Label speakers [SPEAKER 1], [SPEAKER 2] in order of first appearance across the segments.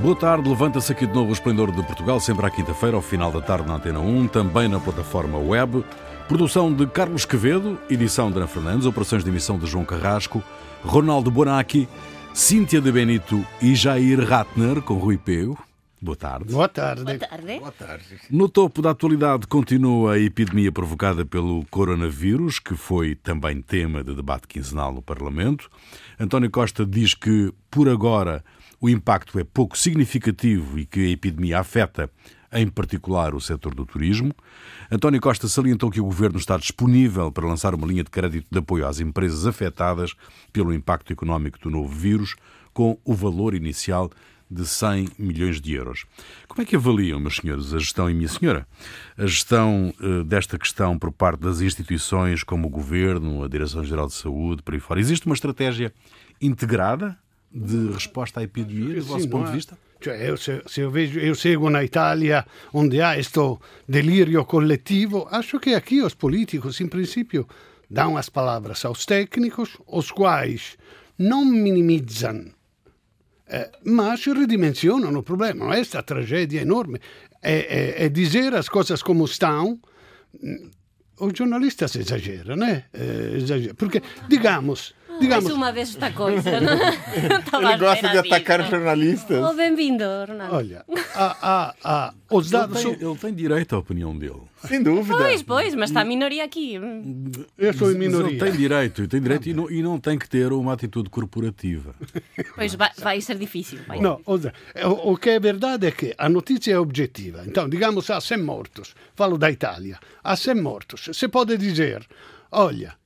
[SPEAKER 1] Boa tarde, levanta-se aqui de novo o Esplendor de Portugal, sempre à quinta-feira, ao final da tarde na Antena 1, também na plataforma web. Produção de Carlos Quevedo, edição de Ana Fernandes, operações de emissão de João Carrasco, Ronaldo Bonacci, Cíntia de Benito e Jair Ratner, com Rui Peu. Boa tarde.
[SPEAKER 2] Boa tarde.
[SPEAKER 3] Boa tarde.
[SPEAKER 2] Boa tarde.
[SPEAKER 1] No topo da atualidade continua a epidemia provocada pelo coronavírus, que foi também tema de debate quinzenal no Parlamento. António Costa diz que, por agora, o impacto é pouco significativo e que a epidemia afeta, em particular, o setor do turismo. António Costa salientou que o governo está disponível para lançar uma linha de crédito de apoio às empresas afetadas pelo impacto económico do novo vírus, com o valor inicial de 100 milhões de euros. Como é que avaliam, meus senhores, a gestão e minha senhora, a gestão uh, desta questão por parte das instituições como o Governo, a Direção-Geral de Saúde, por aí fora? Existe uma estratégia integrada de resposta à epidemia, do vosso ponto de vista?
[SPEAKER 2] Cioè, eu, se, se eu, vejo, eu seguo na Itália onde há este delírio coletivo, acho que aqui os políticos, em princípio, dão as palavras aos técnicos, os quais não minimizam eh, mas ridimensionano il problema. Questa tragedia enorme. È, è, è dizer as coisas como estão. O giornalista si esagera, né? Eh. Porque, digamos, digamos.
[SPEAKER 3] Mais uma vez esta coisa, não?
[SPEAKER 4] Ele gosta de atacar disso. jornalistas.
[SPEAKER 3] Oh, bem-vindo, Ronaldo.
[SPEAKER 2] Olha, há, há, há, os dados.
[SPEAKER 1] Ele tem, ele tem direito à opinião dele.
[SPEAKER 4] Sem dúvida.
[SPEAKER 3] Pois, pois, mas está a minoria aqui.
[SPEAKER 2] Eu sou em minoria.
[SPEAKER 1] Tem direito, tem direito e, não, e não tem que ter uma atitude corporativa.
[SPEAKER 3] Pois vai, vai ser difícil. Vai.
[SPEAKER 2] No, o, o que é verdade é que a notícia é objetiva. Então, digamos, há 100 mortos. Falo da Itália. Há 100 mortos. Se pode dizer, olha,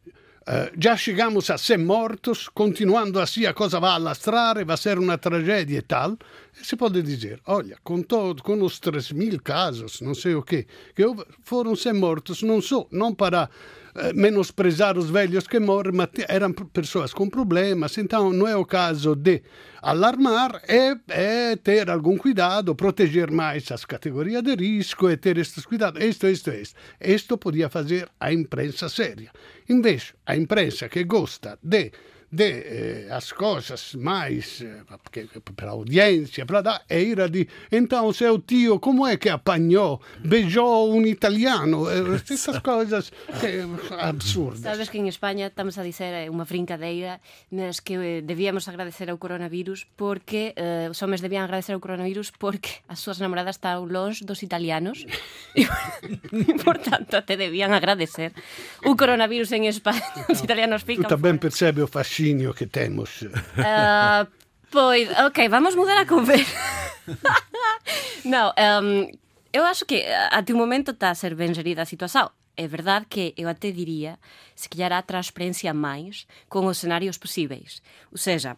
[SPEAKER 2] Uh, já chegamos a 100 mortos, continuando assim a coisa vai alastrare, vai ser uma tragédia e tal. E se pode dizer, olha, com, todo, com os 3 mil casos, não sei o quê, que foram 100 mortos, não só, não para uh, menosprezar os velhos que morrem, mas eram pessoas com problemas, então não é o caso de alarmar, é, é ter algum cuidado, proteger mais as categorias de risco e ter estes cuidados. Isto, isto, isto. Isto podia fazer a imprensa séria. Invece, a imprensa que gosta de de eh, as coisas mais eh, para a audiência, para dar, era de então seu tio como é que apanhou, beijou um italiano, essas coisas que, absurdas.
[SPEAKER 3] Sabes que em Espanha estamos a dizer é uma brincadeira, mas que eh, devíamos agradecer ao coronavírus porque eh, os homens devían agradecer ao coronavírus porque as súas namoradas están longe dos italianos e, portanto até debían agradecer o coronavirus en España. Os italianos fican
[SPEAKER 2] Tu tamén percebe o fascismo fascínio que temos.
[SPEAKER 3] Uh, pois, ok, vamos mudar a conversa. não, um, eu acho que até o momento está a ser ben gerida a situação. É verdade que eu até diria se calhar há transparência máis con os cenários possíveis. Ou seja,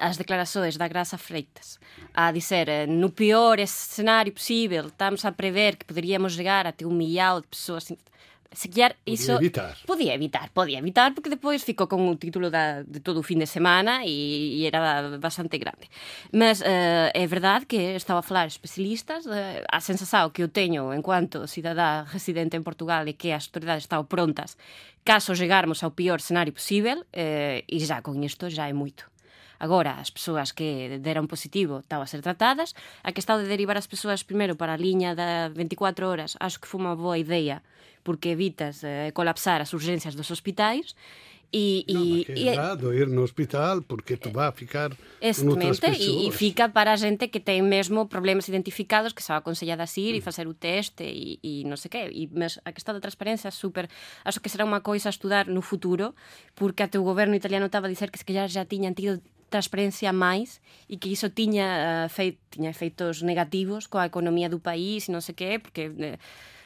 [SPEAKER 3] as declarações da Graça Freitas a dizer no pior cenário possível estamos a prever que poderíamos chegar até um milhão de pessoas se calhar iso
[SPEAKER 2] evitar.
[SPEAKER 3] podía evitar, podía evitar porque depois ficou con o título da, de todo o fin de semana e, e era bastante grande. Mas uh, é verdade que estaba a falar especialistas, uh, a sensación que eu teño en cuanto cidadá residente en Portugal e que as autoridades están prontas caso chegarmos ao pior escenario posible uh, e já con isto já é moito. Agora, as persoas que deron positivo estaban a ser tratadas, a que estado de derivar as persoas primeiro para a liña da 24 horas, acho que foi unha boa idea, porque evitas eh, colapsar as urgencias dos hospitais,
[SPEAKER 2] E, no, e, é errado ir no hospital porque tu vai a ficar
[SPEAKER 3] Exactamente, e, e fica para a xente que ten mesmo problemas identificados que se aconsellada a ir mm. e facer o teste e, e non sei que, e mas a questão da transparencia super, acho que será unha coisa a estudar no futuro, porque até o goberno italiano estaba a dizer que se calhar já tiñan tido transparencia máis e que iso tiña, uh, fei, tiña efeitos negativos coa economía do país e non sei que, porque... Uh,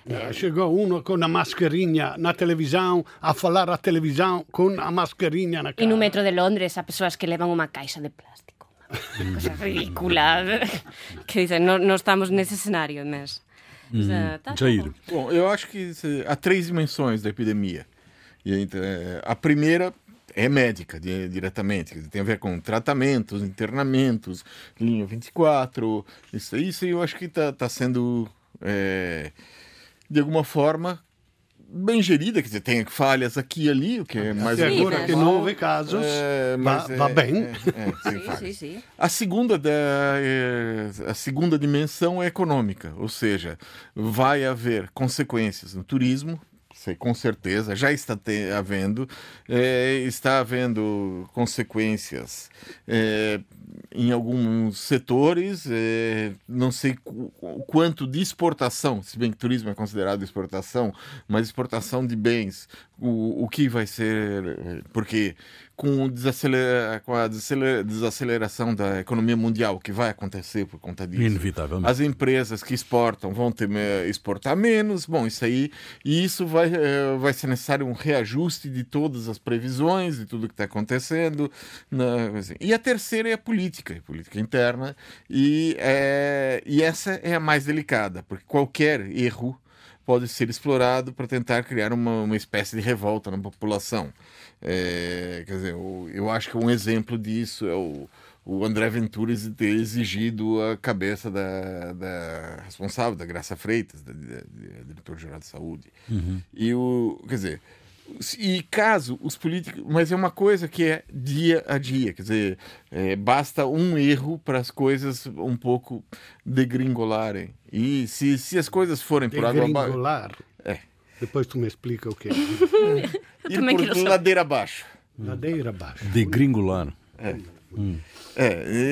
[SPEAKER 2] eh, chegou um com a mascarinha na televisão a falar a televisão com a mascarinha na cara.
[SPEAKER 3] E no metro de Londres há pessoas que levan unha caixa de plástico. Unha cosa ridícula. que dicen, non, non estamos nesse cenário, mas...
[SPEAKER 1] Hum. Tá, Jair.
[SPEAKER 4] Bom, eu acho que há três dimensões da epidemia. E a primeira é médica de, diretamente, tem a ver com tratamentos, internamentos, linha 24, isso, isso eu acho que está tá sendo, é, de alguma forma, bem gerida, quer dizer, tem falhas aqui e ali, o que é mais
[SPEAKER 3] Sim,
[SPEAKER 2] agora
[SPEAKER 3] mas-
[SPEAKER 2] que não houve casos,
[SPEAKER 4] É, mas é-
[SPEAKER 2] va bem.
[SPEAKER 4] é, é,
[SPEAKER 3] Sim, sim, sim.
[SPEAKER 4] A segunda, da, é, a segunda dimensão é econômica, ou seja, vai haver consequências no turismo, com certeza, já está te- havendo, é, está havendo consequências é, em alguns setores, é, não sei o quanto de exportação, se bem que turismo é considerado exportação, mas exportação de bens, o, o que vai ser, é, porque com, desacelera, com a desacelera- desaceleração da economia mundial que vai acontecer por conta disso.
[SPEAKER 1] Inevitavelmente.
[SPEAKER 4] As empresas que exportam vão ter exportar menos. Bom, isso aí. E isso vai, eh, vai ser necessário um reajuste de todas as previsões, de tudo que está acontecendo. na- assim. E a terceira é a política, a política interna. E, eh, e essa é a mais delicada, porque qualquer erro pode ser explorado para tentar criar uma, uma espécie de revolta na população. É, quer dizer, o- eu acho que um exemplo disso é o, o André Ventura ter exigido a cabeça da, da responsável, da Graça Freitas, da, da- da diretor-geral de saúde. E o, quer dizer, e caso os políticos, mas é uma coisa que é dia a dia, quer dizer, é, basta um erro para as coisas um pouco degringolarem. E se, se as coisas forem por água abaixo,
[SPEAKER 2] Degringolar.
[SPEAKER 4] É.
[SPEAKER 2] Depois tu me explica o que é.
[SPEAKER 4] ir
[SPEAKER 3] Também
[SPEAKER 4] por ladeira abaixo.
[SPEAKER 2] Ladeira abaixo.
[SPEAKER 1] Degringolar.
[SPEAKER 4] É,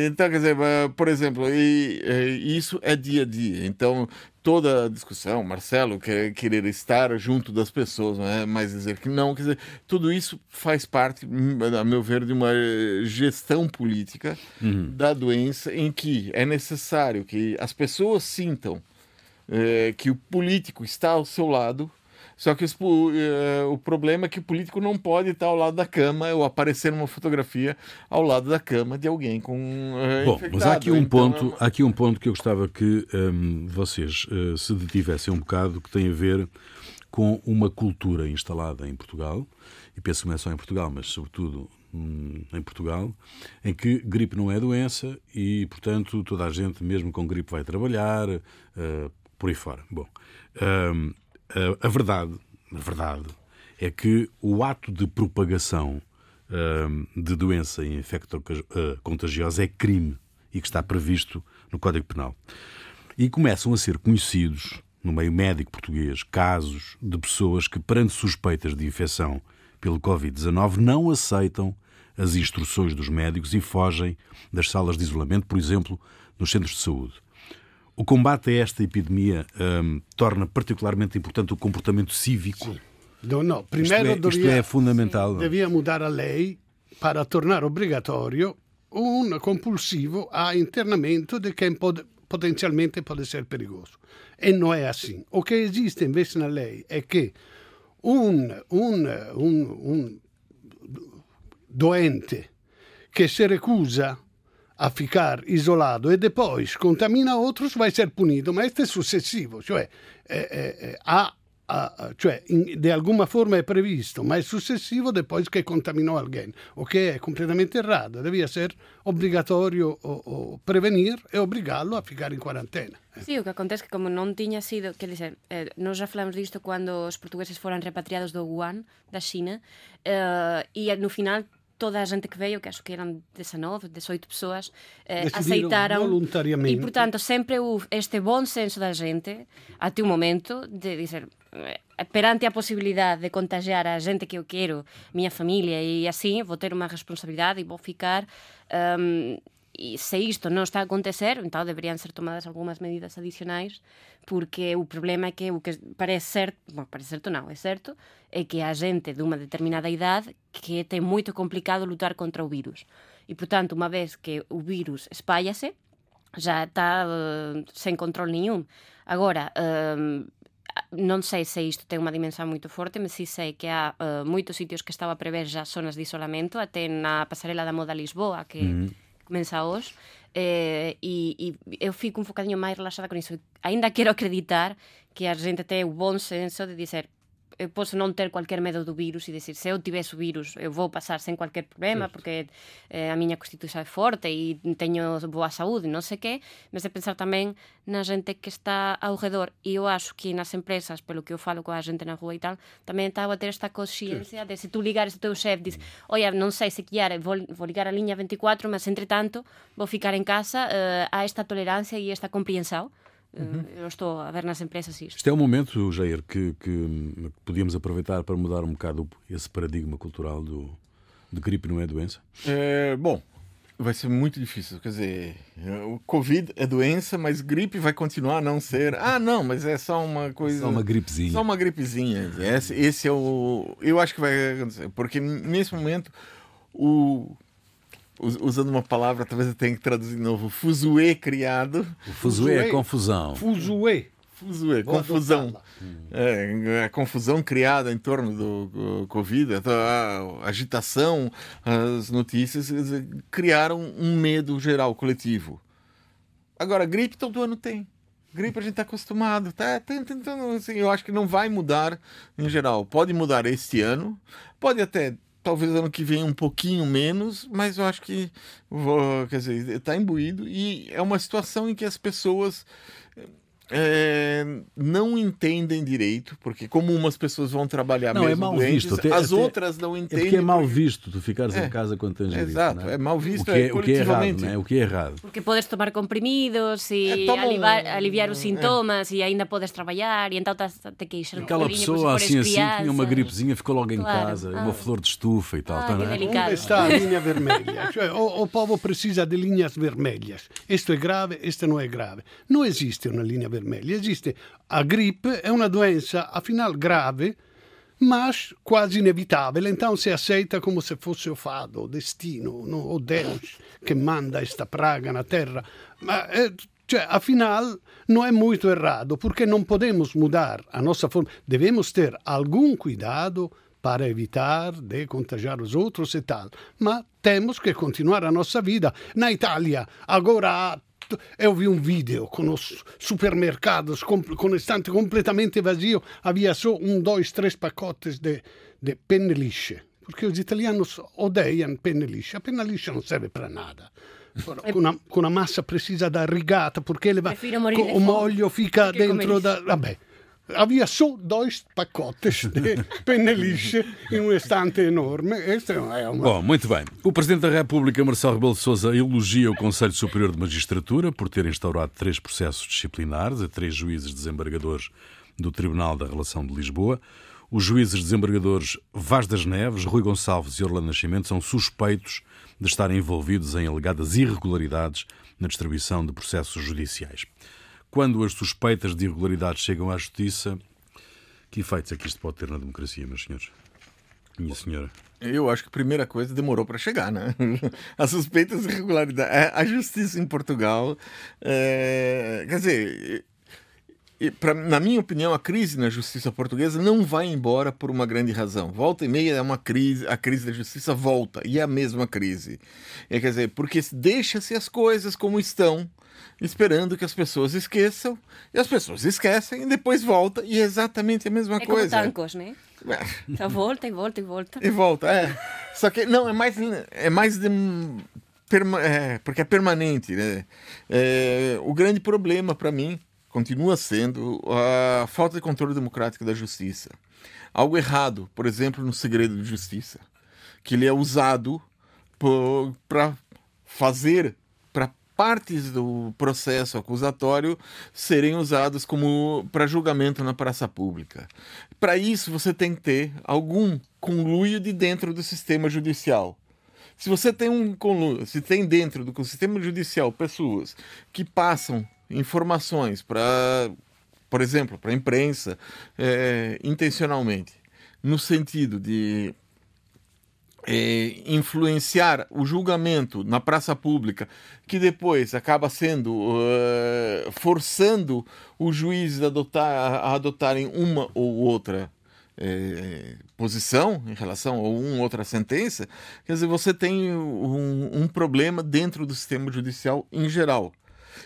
[SPEAKER 4] então, quer dizer, por exemplo, e, eh, isso é dia a dia. Então, toda a discussão, Marcelo quer querer estar junto das pessoas, é mais dizer que não, quer dizer, tudo isso faz parte, hum, a meu ver, de uma gestão política da doença em que é necessário que as pessoas sintam eh, que o político está ao seu lado. Só que os po- eh, o problema é que o político não pode estar ao lado da cama ou aparecer numa fotografia ao lado da cama de alguém com eh,
[SPEAKER 1] Bom, mas
[SPEAKER 4] infectado.
[SPEAKER 1] há aqui um
[SPEAKER 4] Então,
[SPEAKER 1] ponto,
[SPEAKER 4] é uma-
[SPEAKER 1] aqui um ponto que eu gostava que hum, vocês eh, se detivessem um bocado, que tem a ver com uma cultura instalada em Portugal, e penso que não é só em Portugal, mas sobretudo hum, em Portugal, em que gripe não é doença e, portanto, toda a gente, mesmo com gripe, vai trabalhar, eh, por aí fora. Bom, hum, a, a verdade, a verdade é que o ato de propagação hum, de doença infecto-contagiosa é crime e que está previsto no Código Penal. E começam a ser conhecidos, no meio médico português, casos de pessoas que, perante suspeitas de infecção pelo Covid-19, não aceitam as instruções dos médicos e fogem das salas de isolamento, por exemplo, nos centros de saúde. O combate a esta epidemia hum, torna particularmente importante o comportamento cívico.
[SPEAKER 2] No,
[SPEAKER 1] Isto
[SPEAKER 2] primeiro
[SPEAKER 1] é, isto
[SPEAKER 2] devia,
[SPEAKER 1] é fundamental.
[SPEAKER 2] devia mudar a lei para tornar obrigatório um compulsivo a internamento de quem pode, potencialmente pode ser perigoso. E não é assim. O que existe invece na lei è che un, un, un, un doente che si recusa a ficar isolado e depois contamina outros vai ser punido, ma questo è successivo, cioè, eh, eh, ha, ha- cioè in- di alguma forma è previsto, ma è successivo depois che contaminò alguém, o che è completamente errado, devia ser obbligatorio prevenir e obrigá-lo a ficar em quarentena.
[SPEAKER 3] Sí, o que acontece é que como non tiña sido, quer dizer, eh, nós já falamos disto cando os portugueses foran repatriados do Wuhan, da China, eh, e no final toda a gente que veio, que acho que eran 19, 18 pessoas, eh, aceitaram
[SPEAKER 2] voluntariamente.
[SPEAKER 3] E, portanto, sempre houve este bom senso da gente, até o momento, de dizer, eh, perante a posibilidade de contagiar a gente que eu quero, minha família, e assim, vou ter uma responsabilidade e vou ficar... Um, e se isto non está a acontecer, então deberían ser tomadas algunhas medidas adicionais, porque o problema é que o que parece certo, bom, parece certo non, é certo, é que a xente dunha determinada idade que ten moito complicado lutar contra o virus. E, portanto, unha vez que o virus espállase, já está eh, sen control ningún. Agora, non sei se isto ten unha dimensão moito forte, mas si sei que há eh, moitos sitios que estaba a prever já zonas de isolamento, até na pasarela da moda Lisboa, que comeza hoxe, eh, e, eu fico un focadinho máis relaxada con iso. Ainda quero acreditar que a xente ten o bon senso de dizer eu posso non ter cualquier medo do virus e decir, se eu tivese o virus, eu vou pasar sen cualquier problema, certo. porque eh, a miña constitución é forte e teño boa saúde, non sei que, mas de pensar tamén na xente que está ao redor, e eu acho que nas empresas, pelo que eu falo coa xente na rua e tal, tamén está a ter esta consciencia de se tú ligares o teu chef, diz, oi, non sei se quiere, vou, vou ligar a liña 24, mas entretanto vou ficar en casa, eh, a esta tolerancia e esta compreensão, Uhum. Eu estou a ver nas empresas isto.
[SPEAKER 1] Isto é um momento, Jair, que, que, podíamos aproveitar para mudar um bocado esse paradigma cultural do, de gripe não é doença?
[SPEAKER 4] É, bom, vai ser muito difícil. Quer dizer, o Covid é doença, mas gripe vai continuar a não ser. Ah, não, mas é só uma coisa.
[SPEAKER 1] Só uma gripezinha.
[SPEAKER 4] Só uma gripezinha. Esse, esse é o. Eu acho que vai acontecer. Porque nesse momento, o usando uma palavra, talvez eu tenha que traduzir de novo, fuzuê criado.
[SPEAKER 1] O fuzuê, é confusão.
[SPEAKER 2] Fuzuê.
[SPEAKER 4] Fuzuê, confusão. É, a confusão criada em torno do, do Covid, a, agitação, as notícias criaram um medo geral, coletivo. Agora, gripe todo ano tem. Gripe a gente está acostumado. Tá, tá, tá, tá, assim, eu acho que não vai mudar em geral. Pode mudar este ano, pode até talvez ano que vem um pouquinho menos, mas eu acho que quer dizer, está imbuído e é uma situação em que as pessoas é, não entendem direito, porque como umas pessoas vão trabalhar não, é mesmo é mal doentes, visto. as outras não entendem. É
[SPEAKER 1] porque é mal visto tu ficares é, em casa quando tens gripe.
[SPEAKER 4] Exato, é? é? mal visto.
[SPEAKER 1] O que é, o que é errado, não é? O que é errado.
[SPEAKER 3] Porque podes tomar comprimidos e aliviar, aliviar os sintomas e ainda podes trabalhar e então estás a ter que ir
[SPEAKER 1] Aquela pessoa assim assim tinha uma gripezinha, ficou logo em claro. casa, ah. uma flor de estufa e tal. Ah,
[SPEAKER 3] tá, é?
[SPEAKER 2] Onde está a linha vermelha? O, o povo precisa de linhas vermelhas. Isto é grave, isto não é grave. Não existe uma linha vermelha, existe a gripe é uma doença, afinal, grave, mas quase inevitável. Então se aceita como se fosse o fado, o destino, no? o Deus que manda esta praga na terra. Ma, eh, cioè, afinal, não é muito errado, porque não podemos mudar a nossa forma. Devemos ter algum cuidado para evitar de contagiar os outros e tal. Mas temos que continuar a nossa vida. Na Itália, agora eu vi um vídeo com os supermercados com, com estante completamente vazio, havia só um, dois, três pacotes de, de penne lisce, porque os italianos odeiam penne lisce. A penna lisce não serve para nada. Com una, con una massa precisa da rigata, perché o molho fica dentro da... Vabbè, havia só dois pacotes de penelixe em um estante enorme. Este é uma...
[SPEAKER 1] Bom, muito bem. O Presidente da República, Marcelo Rebelo de Sousa, elogia o Conselho Superior de Magistratura por ter instaurado três processos disciplinares a três juízes desembargadores do Tribunal da Relação de Lisboa. Os juízes desembargadores Vaz das Neves, Rui Gonçalves e Orlando Nascimento são suspeitos de estarem envolvidos em alegadas irregularidades na distribuição de processos judiciais quando as suspeitas de irregularidades chegam à justiça, que efeitos é que isto pode ter na democracia, meus senhores? Minha senhora.
[SPEAKER 4] Eu acho que a primeira coisa demorou para chegar, né? As suspeitas de irregularidade. A justiça em Portugal. É... Quer dizer, pra, na minha opinião, a crise na justiça portuguesa não vai embora por uma grande razão. Volta e meia é uma crise, a crise da justiça volta, e é a mesma crise. É, quer dizer, porque deixa-se as coisas como estão esperando que as pessoas esqueçam, e as pessoas esquecem, e depois volta, e é exatamente a mesma
[SPEAKER 3] é
[SPEAKER 4] coisa.
[SPEAKER 3] Como tancos, né? É. Só volta e volta e volta.
[SPEAKER 4] E volta, é. Só que, não, é mais, é mais de, perma, é, porque é permanente, né? É, o grande problema para mim continua sendo a falta de controle democrático da justiça. Algo errado, por exemplo, no segredo de justiça, que ele é usado para fazer partes do processo acusatório serem usados como para julgamento na praça pública. Para isso, você tem que ter algum conluio de dentro do sistema judicial. Se você tem um conluio, se tem dentro do sistema judicial pessoas que passam informações para, por exemplo, para a imprensa, é, intencionalmente, no sentido de é, influenciar o julgamento na praça pública, que depois acaba sendo uh, forçando os juízes a, adotar, a adotarem uma ou outra é, posição em relação a uma outra sentença, quer dizer, você tem um, um problema dentro do sistema judicial em geral.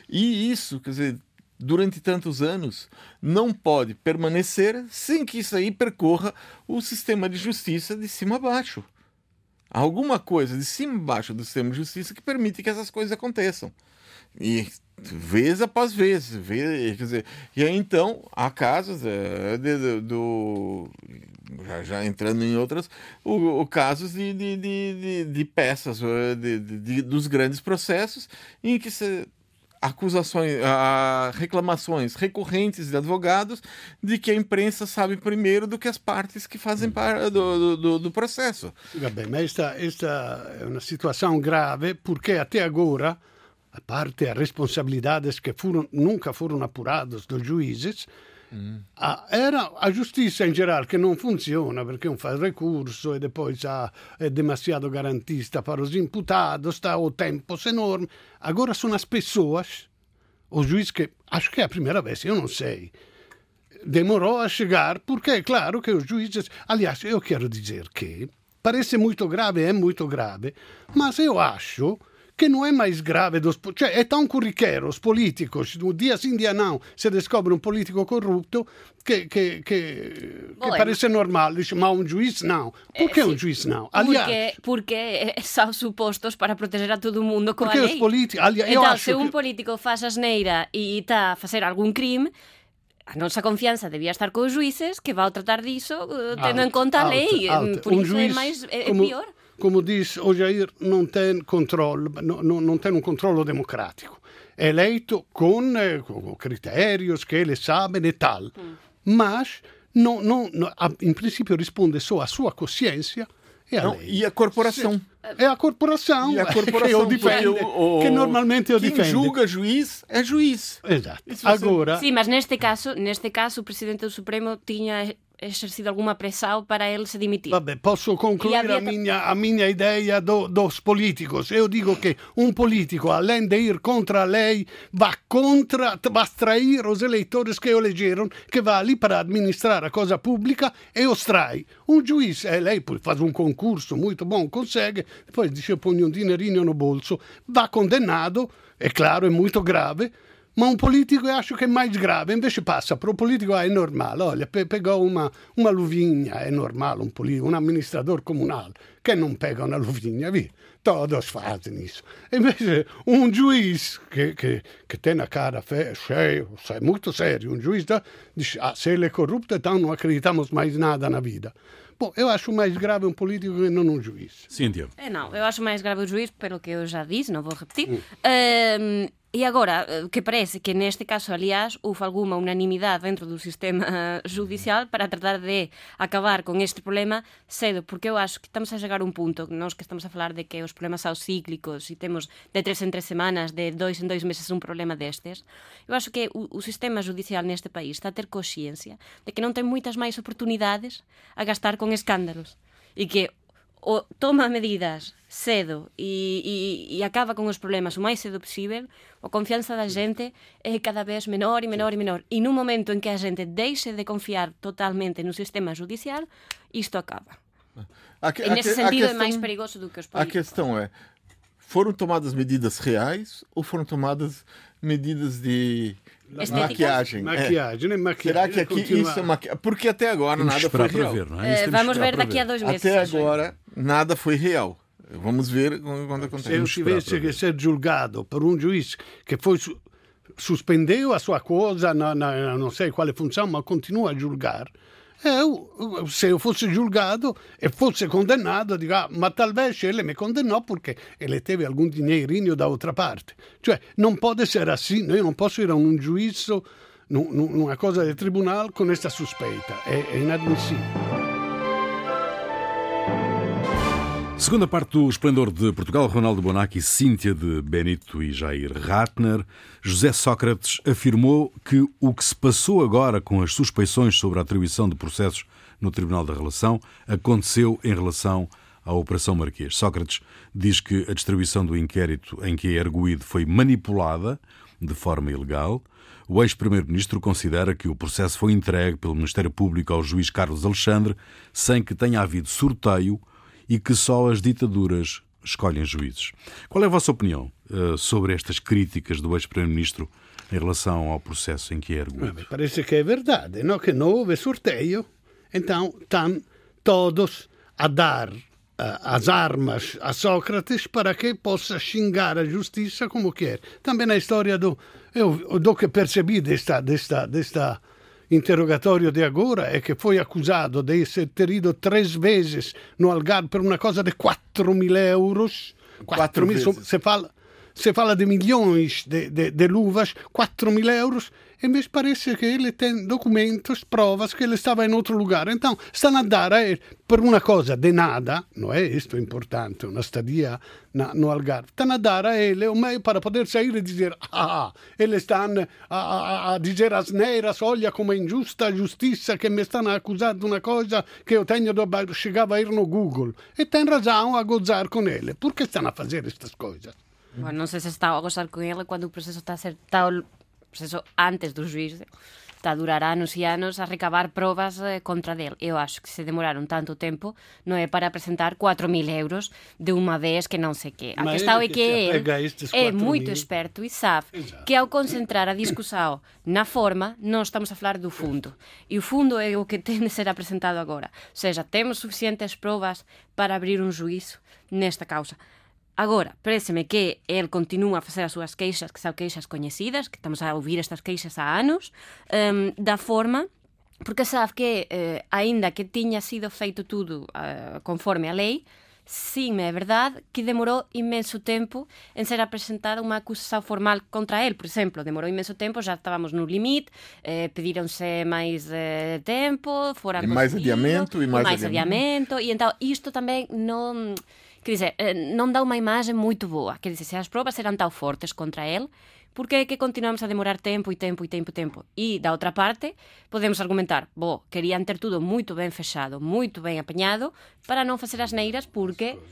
[SPEAKER 4] E isso, quer dizer, durante tantos anos não pode permanecer sem que isso aí percorra o sistema de justiça de cima a baixo. Alguma coisa de cima a baixo do sistema de justiça que permite que essas coisas aconteçam. E vez após vez, vez quer dizer, e aí então há casos é, de, do já, já, entrando em outras, o, o casos de, de, de, de peças de, de, dos grandes processos em que se acusações, a, reclamações recorrentes de advogados de que a imprensa sabe primeiro do que as partes que fazem parte do, do, do processo.
[SPEAKER 2] Vabbè, ma esta, esta é uma situação grave porque até agora, a parte as responsabilidades que foram, nunca foram apuradas dos juízes, Mm. Ah, era a giustizia in generale che non funziona perché non fa il recurso e poi sa, è demasiado garantista para os imputados, está o tempo enorme. Agora são as pessoas, o juiz que acho que é a primeira vez, eu não sei, demorou a chegar porque é claro que os juízes. Aliás, eu quero dizer que parece muito grave, é muito grave, mas eu acho que não é mais grave. Cioè, è tão corriqueiro, os políticos, dia sim, dia não, se descobre um político corrupto que, que, que, que parece normal. Dice, ma um juiz não. Que eh, um juiz não?
[SPEAKER 3] Aliás, porque, porque são supostos para proteger a todo mundo com
[SPEAKER 2] porque
[SPEAKER 3] lei.
[SPEAKER 2] Os políticos, aliás,
[SPEAKER 3] então, se um que... político faz asneira e está a fazer algum crime, a nosa confianza debía estar cos juízes que vão tratar disso eh, tendo en conta a lei. Alto. Por um iso juiz, é máis é, como, pior
[SPEAKER 2] como diz o Jair, não tem controle, não, não tem um controle democrático. É eleito com, eh, com critérios que ele sabe e tal. Mm. Mas, não, não, em princípio, responde só à sua consciência e a
[SPEAKER 4] não, E a corporação.
[SPEAKER 2] É a corporação.
[SPEAKER 4] E a corporação
[SPEAKER 2] que, defende, o, o, que normalmente eu
[SPEAKER 4] quem
[SPEAKER 2] defende.
[SPEAKER 4] julga juiz é juiz.
[SPEAKER 2] Exato. Agora...
[SPEAKER 3] Sim, mas neste caso, neste caso o Presidente do Supremo tinha exercido alguma pressão para ele se demitir.
[SPEAKER 2] Vabbè, posso concluir a minha, a minha ideia do, dos políticos. Eu digo que um político, além de ir contra a lei, vai contra, vai extrair os eleitores que o elegeram, que vai ali para administrar a coisa pública e os trai. Um juiz, é lei faz um concurso muito bom, consegue, depois dice ponho um dinheirinho no bolso, vai condenado, é claro, é muito grave, ma un politico acho che è mais grave, invece passa per un politico ah, è normale, olha, pegou uma, uma luvinha, è normale un, politico, un amministratore comunale che non pega una luvinha, via, todos fazem isso. Invece um juiz que, que, que tem a cara cheia, é muito sério, um juiz da, diz, ah, se ele é corrupto, então não acreditamos mais nada na vida. Bom, eu acho mais grave um político que não um juiz.
[SPEAKER 1] Cíntia.
[SPEAKER 3] É, não, eu acho mais grave o juiz, pelo que eu já disse, não vou repetir. Hum. Um, E agora, eh, que parece que neste caso, aliás, houve alguma unanimidade dentro do sistema judicial para tratar de acabar con este problema cedo, porque eu acho que estamos a chegar a un punto, nós que estamos a falar de que os problemas são cíclicos e temos de tres en tres semanas, de dois en dois meses un problema destes, eu acho que o, o sistema judicial neste país está a ter consciencia de que non ten moitas máis oportunidades a gastar con escándalos e que o toma medidas cedo e, e, e acaba con os problemas o máis cedo posible, a confianza da xente é cada vez menor e menor e menor. E nun momento en que a xente deixe de confiar totalmente no sistema judicial, isto acaba. A que, e nesse a sentido questão, é máis perigoso do que os políticos.
[SPEAKER 4] A questão é, foram tomadas medidas reais ou foram tomadas medidas de Maquiagem.
[SPEAKER 2] Maquiagem, é. maquiagem.
[SPEAKER 4] Será que aqui continua... isso é maquiagem? Porque até agora
[SPEAKER 1] temos
[SPEAKER 4] nada foi real.
[SPEAKER 1] Ver, é?
[SPEAKER 3] uh, vamos ver daqui a dois meses.
[SPEAKER 4] Até agora nada foi real. Vamos ver quando acontece.
[SPEAKER 2] Se eu tivesse que ser julgado por um juiz que foi suspendeu a sua coisa, na, na, não sei qual função, mas continua a julgar, eu, se eu fosse julgado e fosse condannato, dico, ah, ma talvez ele me condennou porque ele teve algum dinheirinho da outra parte. Cioè, non può essere assim, io non posso ir a un giudizio, numa coisa de tribunal com esta suspeita. É, é inadmissível.
[SPEAKER 1] Segunda parte do Esplendor de Portugal, Ronaldo Bonacci, Cíntia de Benito e Jair Ratner. José Sócrates afirmou que o que se passou agora com as suspeições sobre a atribuição de processos no Tribunal da Relação aconteceu em relação à Operação Marquês. Sócrates diz que a distribuição do inquérito em que é arguído foi manipulada de forma ilegal. O ex-primeiro-ministro considera que o processo foi entregue pelo Ministério Público ao juiz Carlos Alexandre sem que tenha havido sorteio e que só as ditaduras escolhem juízes. Qual é a vossa opinião uh, sobre estas críticas do ex-primeiro-ministro em relação ao processo em que é arguído?
[SPEAKER 2] Parece que é verdade, não? que não houve sorteio, então estão todos a dar uh, as armas a Sócrates para que possa xingar a justiça como quer. Também na história do... Eu, do que percebi desta, desta, desta interrogatório de agora é que foi acusado de ter ido três vezes no Algarve coisa de 4 mil euros. 4 mil, se fala, se fala de milhões de, de, de luvas, 4 mil euros e me parece que ele tem documentos, provas que ele estava em outro lugar. Então, stanno a dare per una cosa de nada, não é isto importante, uma estadia na, no Algarve, stanno a dar a ele o meio para poder sair e dizer ah, eles estão a, a, a dizer as neiras, olha como é injusta a justiça que me estão a acusar de uma coisa que eu tenho de chegar a ir no Google. E tem razão a gozar com ele. Por que estão a fazer estas coisas?
[SPEAKER 3] Non sei se está a gozar con ele quando o proceso está a ser está proceso antes do juízo está a durar anos e anos a recabar probas eh, contra del. Eu acho que se demoraron tanto tempo non é para presentar 4.000 euros de unha vez que non sei que. A questão é que ele é moito experto e sabe Exato. que ao concentrar a discussão na forma, non estamos a falar do fundo. E o fundo é o que ten de ser apresentado agora. Ou seja, temos suficientes probas para abrir un juízo nesta causa. Agora, pareceme que el continúa a facer as súas queixas, que son queixas coñecidas, que estamos a ouvir estas queixas há anos, um, da forma porque sabe que, eh, aínda que tiña sido feito tudo uh, conforme a lei, sim, é verdade que demorou imenso tempo en ser apresentada unha acusación formal contra el, por exemplo, demorou imenso tempo, já estávamos no limite, eh, pedironse máis eh, tempo, fora
[SPEAKER 4] e máis adiamento, e máis,
[SPEAKER 3] máis adiamento, e então isto tamén non Quer dizer, eh, non dá unha imaxe moito boa. Quer dizer, se as probas eran tão fortes contra el, por que é que continuamos a demorar tempo e tempo e tempo e tempo? E, da outra parte, podemos argumentar, bo, querían ter tudo moito ben fechado, moito ben apañado, para non facer as neiras porque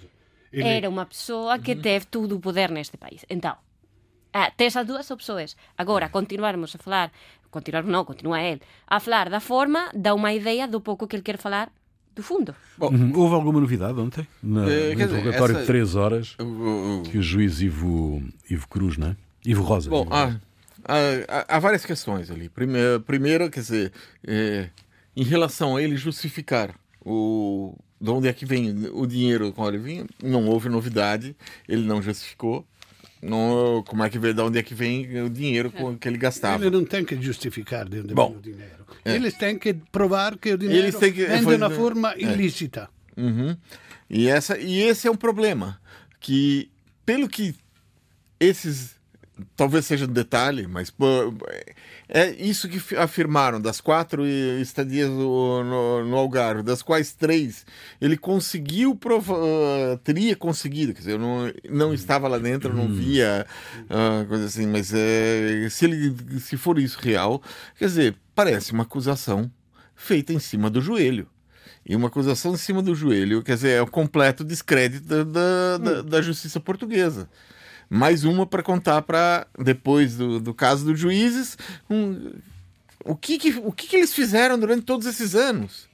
[SPEAKER 3] era unha persoa que teve todo o poder neste país. Entón, ah, tes as dúas opções. Agora, continuarmos a falar, continuar non, continua el, a falar da forma, dá unha idea do pouco que ele quer falar do fundo.
[SPEAKER 1] Bom, uhum. Houve alguma novidade ontem? Na, uh, no interrogatório essa... de três horas uh, uh, que o juiz Ivo, Ivo Cruz, não é? Ivo Rosa.
[SPEAKER 4] Bom, há, há, há, várias questões ali. Primeiro, primeiro quer dizer, é, em relação a ele justificar o, de onde é que vem o dinheiro com ele vinha, não houve novidade, ele não justificou. Não, como é que vem, de onde é que vem o dinheiro é. que ele gastava?
[SPEAKER 2] Ele não tem que justificar de onde Bom, vem o dinheiro. É. Eles têm que provar que o dinheiro que, vem foi, de uma forma é. ilícita.
[SPEAKER 4] Uhum. E, essa, e esse é um problema. Que, pelo que esses talvez seja um detalhe, mas pô, é isso que afirmaram das quatro estadias no, no, no Algarve, das quais três ele conseguiu provar, uh, teria conseguido, quer dizer, eu não, não estava lá dentro, não hum. via uh, coisa assim, mas é, se ele se for isso real, quer dizer, parece uma acusação feita em cima do joelho. E uma acusação em cima do joelho, quer dizer, é o completo descrédito da, da, da, da justiça portuguesa mais uma para contar para depois do, do caso dos juízes um, o que, que o que, que, eles fizeram durante todos esses anos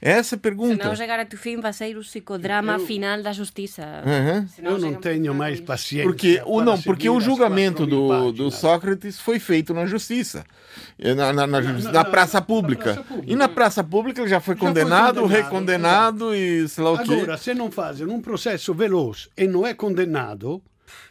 [SPEAKER 4] essa pergunta.
[SPEAKER 3] Se não chegar a tu fim, vai ser o psicodrama eu... final da justiça.
[SPEAKER 2] Uhum. eu não tenho mais paciência.
[SPEAKER 4] Porque, o, não, porque o julgamento do, do Sócrates foi feito na justiça, na, na, na, na, na praça, pública. praça pública. E na praça pública ele já foi já condenado, foi condenado recondenado e sei lá o quê.
[SPEAKER 2] Agora, se não fazem um processo veloz e não é condenado,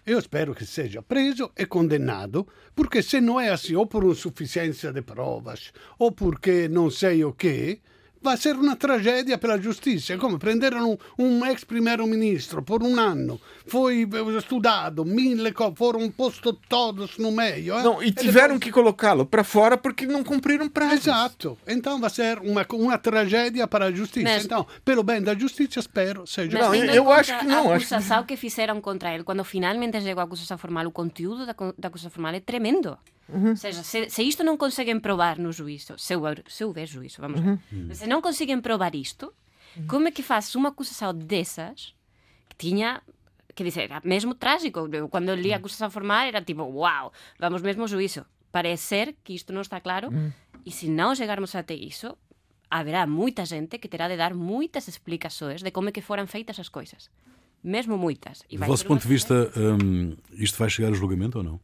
[SPEAKER 2] eu espero que seja preso e condenado, porque se não é assim, ou por insuficiência de provas, ou porque não sei o quê, vai ser uma tragédia pela justiça. Come prenderam um, ex-primeiro-ministro por um ano, foi estudado, mille coisas, foram postos todos no meio.
[SPEAKER 4] Eh? Não, e tiveram depois... que colocá-lo para fora porque não cumpriram prazo.
[SPEAKER 2] Exato. Então vai ser uma, uma tragédia para a justiça. Mas... Então, pelo bem da justiça, espero seja.
[SPEAKER 4] Não, eu, eu acho que não.
[SPEAKER 3] A acusação que... que fizeram contra ele, quando finalmente chegou a acusação formal, o conteúdo da, da acusação formal é tremendo. Uhum. Ou seja, se, se, isto não conseguem provar no juízo, se houver, se houver juízo, vamos uhum. lá. Se não conseguem provar isto, uhum. como é que faz uma acusação dessas que tinha que dizer, era mesmo trágico. Quando eu li a acusação formal era tipo, uau, vamos mesmo ao juízo. Parece ser que isto não está claro e se não chegarmos até isso, haverá muita gente que terá de dar muitas explicações de como é que foram feitas as coisas. mesmo muitas.
[SPEAKER 1] E Do vosso ponto de vista, hum, isto vai chegar a julgamento ou não?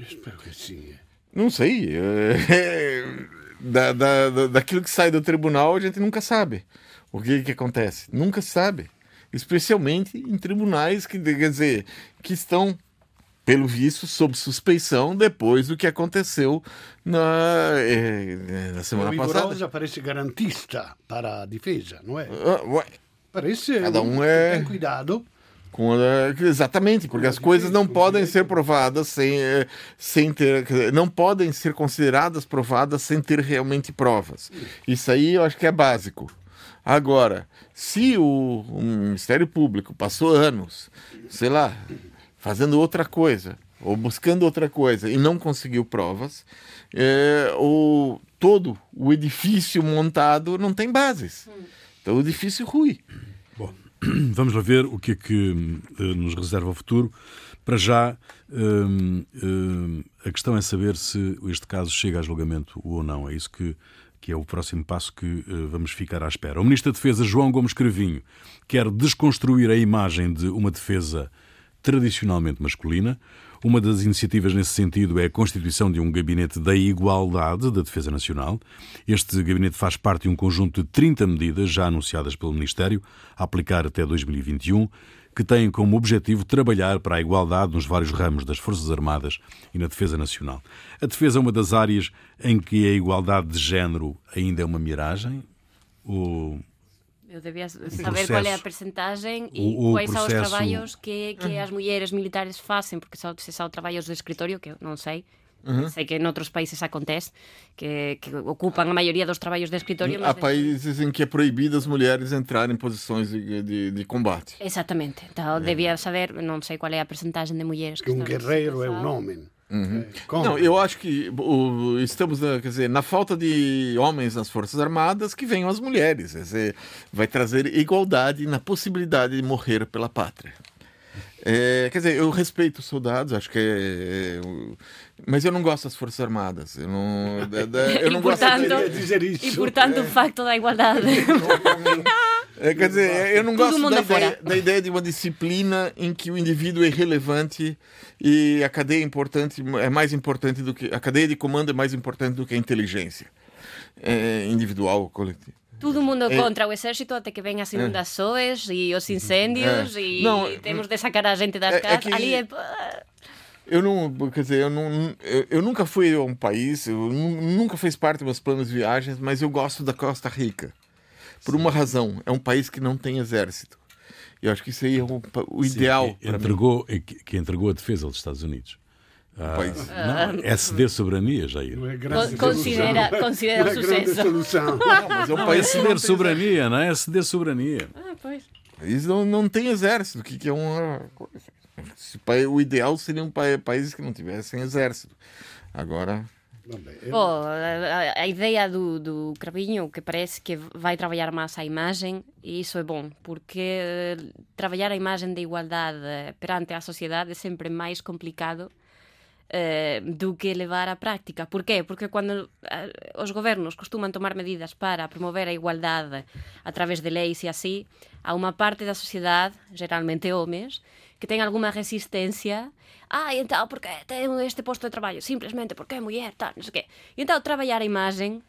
[SPEAKER 2] Espero que sim.
[SPEAKER 4] Não sei. É... Da, da, daquilo que sai do tribunal, a gente nunca sabe o que, que acontece. Nunca se sabe. Especialmente em tribunais que, quer dizer, que estão pelo visto, sob suspeição depois do que aconteceu na, eh, na semana o passada.
[SPEAKER 2] Rosa parece garantista para a defesa, não é?
[SPEAKER 4] Uh,
[SPEAKER 2] parece.
[SPEAKER 4] Cada um é.
[SPEAKER 2] Tem cuidado.
[SPEAKER 4] Com, exatamente, porque as coisas não podem ser provadas sem, eh, sem ter. Não podem ser consideradas provadas sem ter realmente provas. Isso aí eu acho que é básico. Agora, se o, o Ministério Público passou anos, sei lá, fazendo outra coisa ou buscando outra coisa e não conseguiu provas, é, o, todo o edifício montado não tem bases. Então o edifício rui.
[SPEAKER 1] Vamos lá ver o que é que uh, nos reserva o futuro. Para já, uh, uh, a questão é saber se este caso chega a julgamento ou não. É isso que, que é o próximo passo que vamos ficar à espera. O Ministro da Defesa, João Gomes Cravinho, quer desconstruir a imagem de uma defesa tradicionalmente masculina. Uma das iniciativas nesse sentido é a constituição de um gabinete da igualdade da Defesa Nacional. Este gabinete faz parte de um conjunto de 30 medidas já anunciadas pelo Ministério, a aplicar até 2021, que têm como objetivo trabalhar para a igualdade nos vários ramos das Forças Armadas e na Defesa Nacional. A defesa é uma das áreas em que a igualdade de género ainda é uma miragem? Ou
[SPEAKER 3] Eu devia saber qual é a percentagem e o, o quais processo... são os trabalhos que, que as mulheres militares fazem, porque só, se são trabalhos de escritório, que eu não sei, Uhum. Sei que em outros países acontece, que, que, ocupam a maioria dos trabalhos de escritório.
[SPEAKER 4] Há países em que é proibido as mulheres entrarem em posições de, de, de combate.
[SPEAKER 3] Exatamente. Então, é. devia saber, não sei qual é a percentagem de mulheres que,
[SPEAKER 2] que um guerreiro é um homem.
[SPEAKER 4] Uhum. É, não, eu acho que o, estamos, quer dizer, na falta de homens nas Forças Armadas, que venham as mulheres. Quer dizer, vai trazer igualdade na possibilidade de morrer pela pátria. É, quer dizer, eu respeito os soldados, acho que é, é, mas eu não gosto das Forças Armadas. Eu não, eu não
[SPEAKER 3] e, portanto, gosto de dizer isso. E, portanto, é. o facto da igualdade.
[SPEAKER 4] É, quer dizer, eu não gosto da ideia, da ideia, de uma disciplina em que o indivíduo é irrelevante e a cadeia é importante é mais importante do que a cadeia de comando é mais importante do que a inteligência é, individual ou coletiva.
[SPEAKER 3] Todo mundo é, contra o exército até que venham as inundações é, e os incêndios é, e não, temos de sacar a gente das é, casas. Ali é
[SPEAKER 4] eu não, quer dizer, eu, não, eu, eu, nunca fui a um país, eu nunca fez parte dos meus planos de viagens, mas eu gosto da Costa Rica. Por uma razão, é um país que não tem exército. Eu acho que isso aí é o, o ideal.
[SPEAKER 1] Sim, entregou, que, que entregou a defesa dos Estados Unidos. Ah, não, é ceder soberania, Jair. Não é
[SPEAKER 3] considera, considera não é
[SPEAKER 2] sucesso.
[SPEAKER 1] Não, mas é um país ceder soberania, não é? Ceder soberania.
[SPEAKER 3] Ah, pois.
[SPEAKER 4] Eles não, não tem exército, que, que é uma O ideal seria um país que não tivessem exército. Agora,
[SPEAKER 3] Bom, a, a, ideia do, do Cravinho que parece que vai trabalhar mais a imagem e isso é bom, porque eh, trabalhar a imagem da igualdade perante a sociedade é sempre mais complicado eh, do que levar á práctica. Por qué? Porque cando eh, os gobernos costuman tomar medidas para promover a igualdade a través de leis e así, a unha parte da sociedade, geralmente homes, que ten alguma resistencia ah, e entón, porque ten este posto de traballo? Simplesmente porque é muller, tal, non sei que. E entón, traballar a imagen,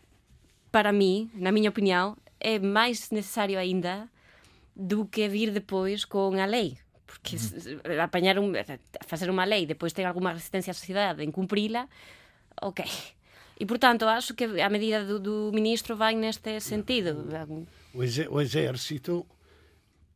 [SPEAKER 3] para mí, na miña opinión, é máis necesario aínda do que vir depois con a lei porque mm. apañar un, facer unha lei depois ten algunha resistencia á sociedade en cumprila, ok. E, portanto, acho que a medida do, do ministro vai neste sentido.
[SPEAKER 2] O, o exército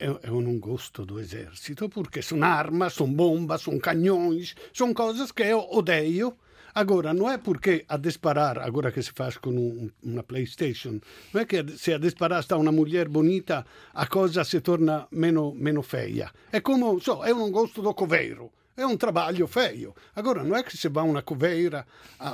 [SPEAKER 2] eu, eu non gosto do exército porque son armas, son bombas, son cañões, son coisas que eu odeio Agora, não é porque a disparar, agora que se faz com um, uma PlayStation, não é que se a disparar está uma mulher bonita, a coisa se torna meno, meno feia. É como, so, eu não gosto do coveiro. É um trabalho feio. Agora, não é que se vai a uma coveira,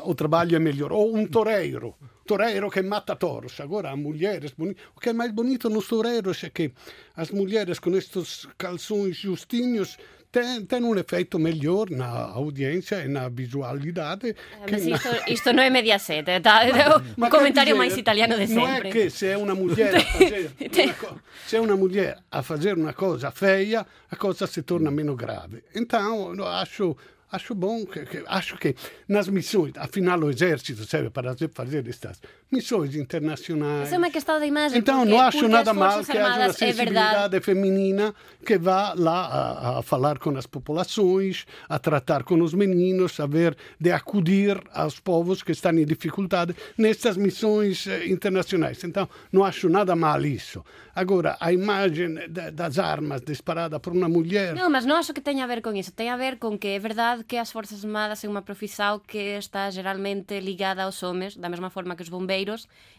[SPEAKER 2] o trabalho é melhor. Ou um toreiro. Torero que mata toros. Agora, as mulheres, o que é mais bonito nos toreros é que as mulheres com estes calções justinhos tem, tem um efeito melhor na audiência e na visualidade.
[SPEAKER 3] Que mas isto, na... isto não é Mediaset, tá? é o comentário dizer, mais italiano de sempre.
[SPEAKER 2] Não é que se é uma mulher a fazer uma, se é uma mulher a fazer uma coisa feia, a coisa se torna menos grave. Então, eu acho acho bom, que, que, acho que nas missões, afinal o exército serve para fazer estas missões internacionais.
[SPEAKER 3] Isso é uma questão de imagem.
[SPEAKER 2] Então não acho nada mal que haja uma sensibilidade é feminina que vá lá a, a, falar com as populações, a tratar com os meninos, a ver de acudir aos povos que estão em dificuldade nestas missões eh, internacionais. Então não acho nada mal isso. Agora, a imagem das armas disparada por uma mulher...
[SPEAKER 3] Não, mas não acho que tenha a ver com isso. Tem a ver com que é verdade que as Forças Armadas é uma profissão que está geralmente ligada aos homens, da mesma forma que os bombeiros,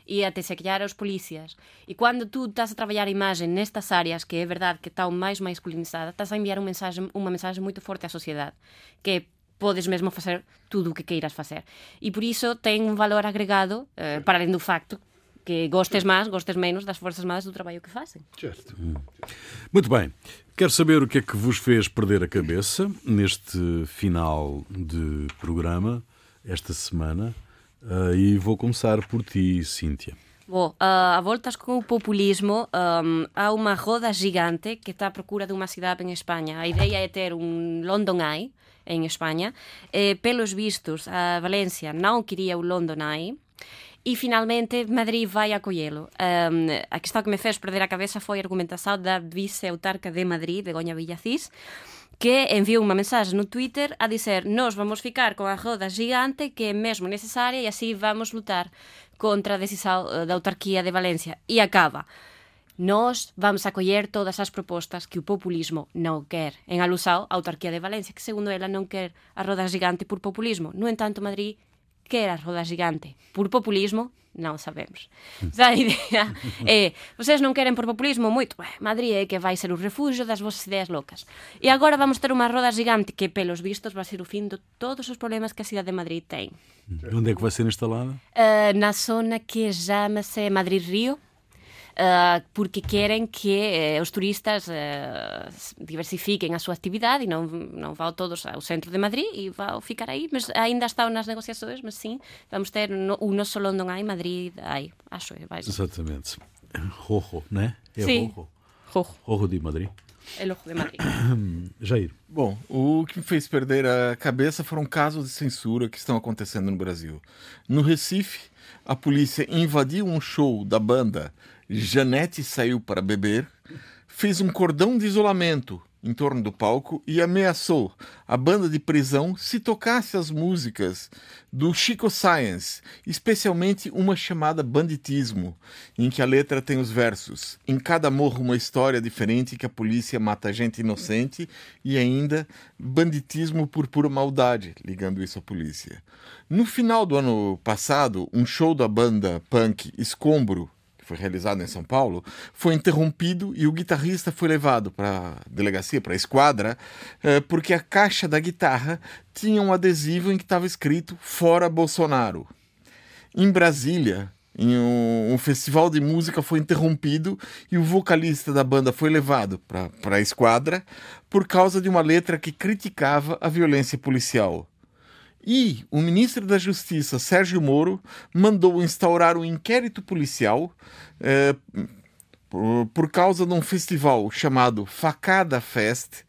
[SPEAKER 3] e até se calhar aos polícias. E quando tu estás a trabalhar a imagem nestas áreas, que é verdade que estão mais masculinizadas, estás a enviar uma mensagem, uma mensagem muito forte à sociedade, que podes mesmo fazer tudo o que queiras fazer. E por isso tem um valor agregado, eh, para além do facto que gostes mais, gostes menos das Forças Armadas do trabalho que fazem.
[SPEAKER 2] Certo.
[SPEAKER 1] Muito bem. Quero saber o que é que vos fez perder a cabeça neste final de programa, esta semana. Uh, e vou começar por ti, Cíntia.
[SPEAKER 3] Bom, uh, a voltas com o populismo, um, há uma roda gigante que está à procura de uma cidade em Espanha. A ideia é ter um London Eye em Espanha. E, pelos vistos, a Valência não queria o London Eye e finalmente Madrid vai acolhê-lo. Um, a questão que me fez perder a cabeça foi a argumentação da vice-autarca de Madrid, Begoña Villacís, que enviou unha mensaxe no Twitter a dizer nós vamos ficar con a roda gigante que é mesmo necesaria e así vamos lutar contra a decisão eh, da autarquía de Valencia. E acaba. Nós vamos acoller todas as propostas que o populismo non quer. En alusao, a autarquía de Valencia, que segundo ela non quer a roda gigante por populismo. No entanto, Madrid quer a roda gigante por populismo, non sabemos. Sea, a idea é, vocês non queren por populismo moito, Beh, Madrid é que vai ser o refugio das vosas ideas locas. E agora vamos ter unha roda gigante que, pelos vistos, vai ser o fin de todos os problemas que a cidade de Madrid ten.
[SPEAKER 1] Onde é que vai ser instalada?
[SPEAKER 3] Uh, na zona que chama-se Madrid-Río, uh, porque querem que uh, os turistas uh, diversifiquem a súa actividade e non, non vão todos ao centro de Madrid e vão ficar aí, mas ainda estão nas negociações, mas sim, vamos ter no, o nosso London aí, Madrid aí, acho que vai.
[SPEAKER 1] Exatamente. Rojo, né?
[SPEAKER 3] É sim. Rojo.
[SPEAKER 1] Rojo. Rojo de Madrid.
[SPEAKER 3] É Rojo de Madrid.
[SPEAKER 1] Jair.
[SPEAKER 4] Bom, o que me fez perder a cabeça foram casos de censura que estão acontecendo no Brasil. No Recife, a polícia invadiu um show da banda Janete saiu para beber, fez um cordão de isolamento em torno do palco e ameaçou a banda de prisão se tocasse as músicas do Chico Science, especialmente uma chamada Banditismo, em que a letra tem os versos: Em cada morro uma história diferente que a polícia mata gente inocente e ainda banditismo por pura maldade, ligando isso à polícia. No final do ano passado, um show da banda punk Escombro foi realizado em São Paulo, foi interrompido e o guitarrista foi levado para a delegacia, para a esquadra, eh, porque a caixa da guitarra tinha um adesivo em que estava escrito Fora Bolsonaro. Em Brasília, em um, um, festival de música foi interrompido e o vocalista da banda foi levado para a esquadra por causa de uma letra que criticava a violência policial. E o ministro da Justiça, Sérgio Moro, mandou instaurar um inquérito policial é, por, por causa de um festival chamado Facada Fest,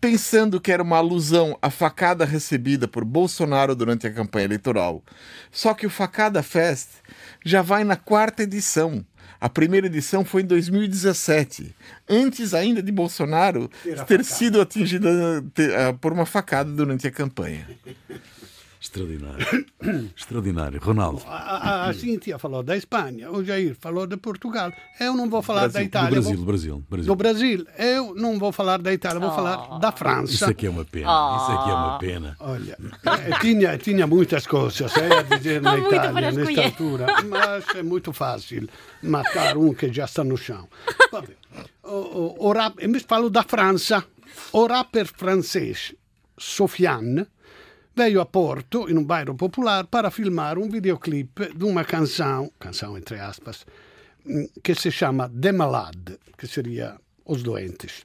[SPEAKER 4] pensando que era uma alusão à facada recebida por Bolsonaro durante a campanha eleitoral. Só que o Facada Fest já vai na quarta edição. A primeira edição foi em 2017, antes ainda de Bolsonaro ter sido atingido eh, por uma facada durante a campanha.
[SPEAKER 1] Extraordinário. Extraordinário. Ronaldo.
[SPEAKER 2] A, a, a Cíntia falou da Espanha, o Jair falou de Portugal. Eu não vou falar Brasil, da Itália.
[SPEAKER 1] Do Brasil,
[SPEAKER 2] vou...
[SPEAKER 1] Brasil, Brasil.
[SPEAKER 2] Do Brasil. Eu não vou falar da Itália, vou oh. falar da França.
[SPEAKER 1] Isso aqui é uma pena. Oh. Isso aqui é uma pena.
[SPEAKER 2] Olha, eh, tinha, tinha muitas coisas a dizer na Itália nesta altura, mas é muito fácil matar um que já está no chão. O, o, o rap, falo da França. O rapper francês Sofiane veio a Porto, in un bairro popolare, para filmar un videoclip di una canzone, canzone entre aspas, mm, che si chiama The Malad, che seria Os Doentes,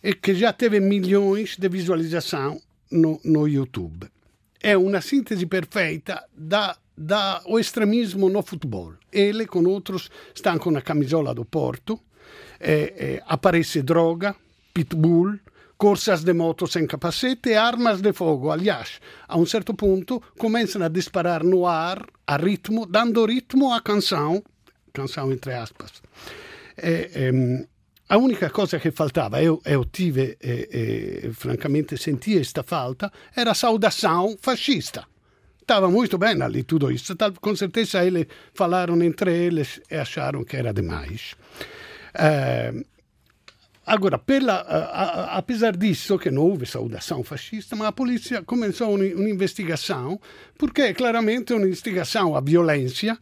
[SPEAKER 2] e che già teve milioni di visualizzazioni no, no YouTube. È una sintesi perfeita da, da o extremismo no futebol. Ele com outros estão com a camisola do Porto, aparece droga, pitbull, corsas de moto sem capacete e armas de fogo. Aliás, a um certo ponto começam a disparar no ar a ritmo, dando ritmo à canção, canção entre aspas. Ehm, a única cosa che faltava, eu, eu tive, e, e, francamente senti questa falta, era a saudação fascista. Estava muito bem ali tudo isso. Com certeza eles falaram entre eles e acharam que era demais. Uh, Agora, pela, a, apesar disso, que não houve saudação fascista, mas a polícia começou uma, investigação, porque é claramente uma investigação à violência,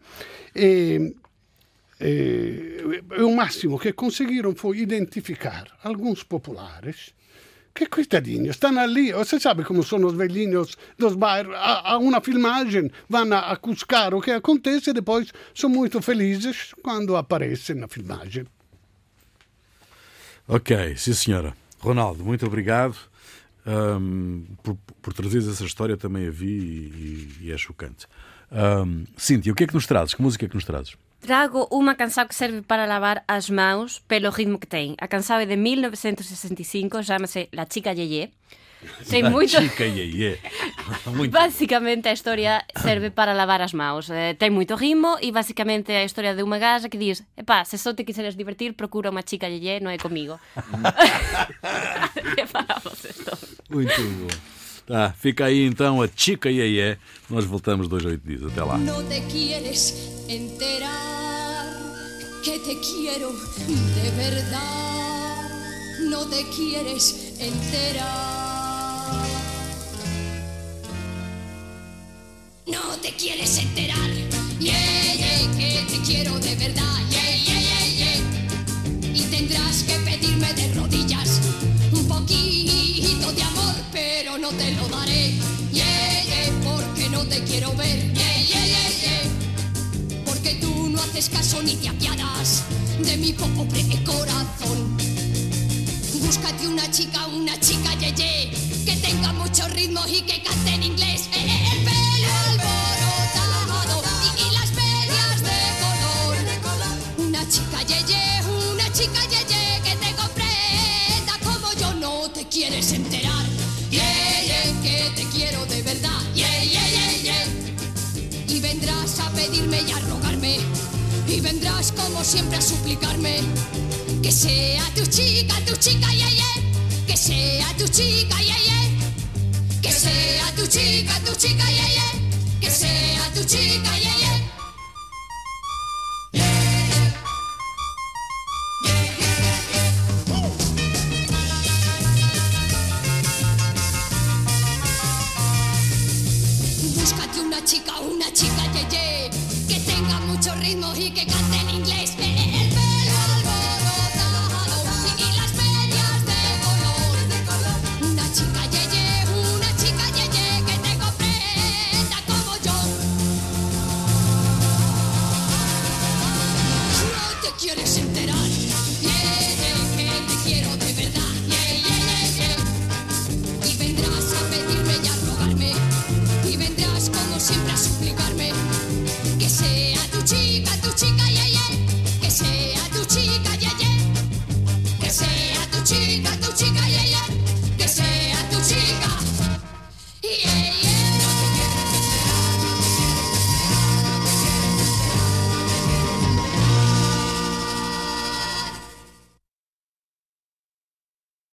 [SPEAKER 2] e, e, e o máximo que conseguiram foi identificar alguns populares que coitadinhos, estão ali, você sabe como são os velhinhos dos bairros, há, uma filmagem, vão a, a cuscar o que acontece e depois são muito felizes quando aparecem na filmagem.
[SPEAKER 1] Ok, sim senhora. Ronaldo, muito obrigado um, por, por trazeres essa história, também a vi e, e é chocante. Um, Cíntia, o que é que nos trazes? Que música é que nos trazes?
[SPEAKER 3] Trago unha canção que serve para lavar as mãos pelo ritmo que ten. A canção é de 1965, chama-se La Chica Yeye.
[SPEAKER 1] Tem muito... Chica Yeye.
[SPEAKER 3] muito. Basicamente a historia serve para lavar as mãos. Eh, ten moito ritmo e basicamente a historia de unha gaja que diz Epá, se só te quiseres divertir, procura unha chica Yeye, non é comigo. e falamos isto.
[SPEAKER 1] Muito bom. Tá, fica aí então a Chica Yeye. Nós voltamos dois a oito dias. Até lá.
[SPEAKER 5] Não te quieres enterar que te quiero de verdad, no te quieres enterar. No te quieres enterar, yeah, yeah, que te quiero de verdad, yeah, yeah, yeah, yeah. Y tendrás que pedirme de rodillas un poquito de amor, pero no te lo daré, yeah, yeah, porque no te quiero ver, yeah, yeah, yeah, yeah. Porque tú no haces caso ni te apiadas de mi pobre corazón. Búscate una chica, una chica yeye, que tenga mucho ritmo y que cante en inglés. Eh, eh, el pelo alborotado y, y las medias de color. Una chica yeye, una chica yeye, que te comprenda como yo no te quieres enterar. Yeah, yeah, que te quiero de verdad. Yeah, yeah, yeah. Y vendrás a pedirme y a rogarme. Y vendrás como siempre a suplicarme que sea tu chica, tu chica, yeah. Que sea tu chica, yeah, yeah. Que sea tu chica, tu chica, yeah, yeah. Que sea tu chica, yeah, yeah.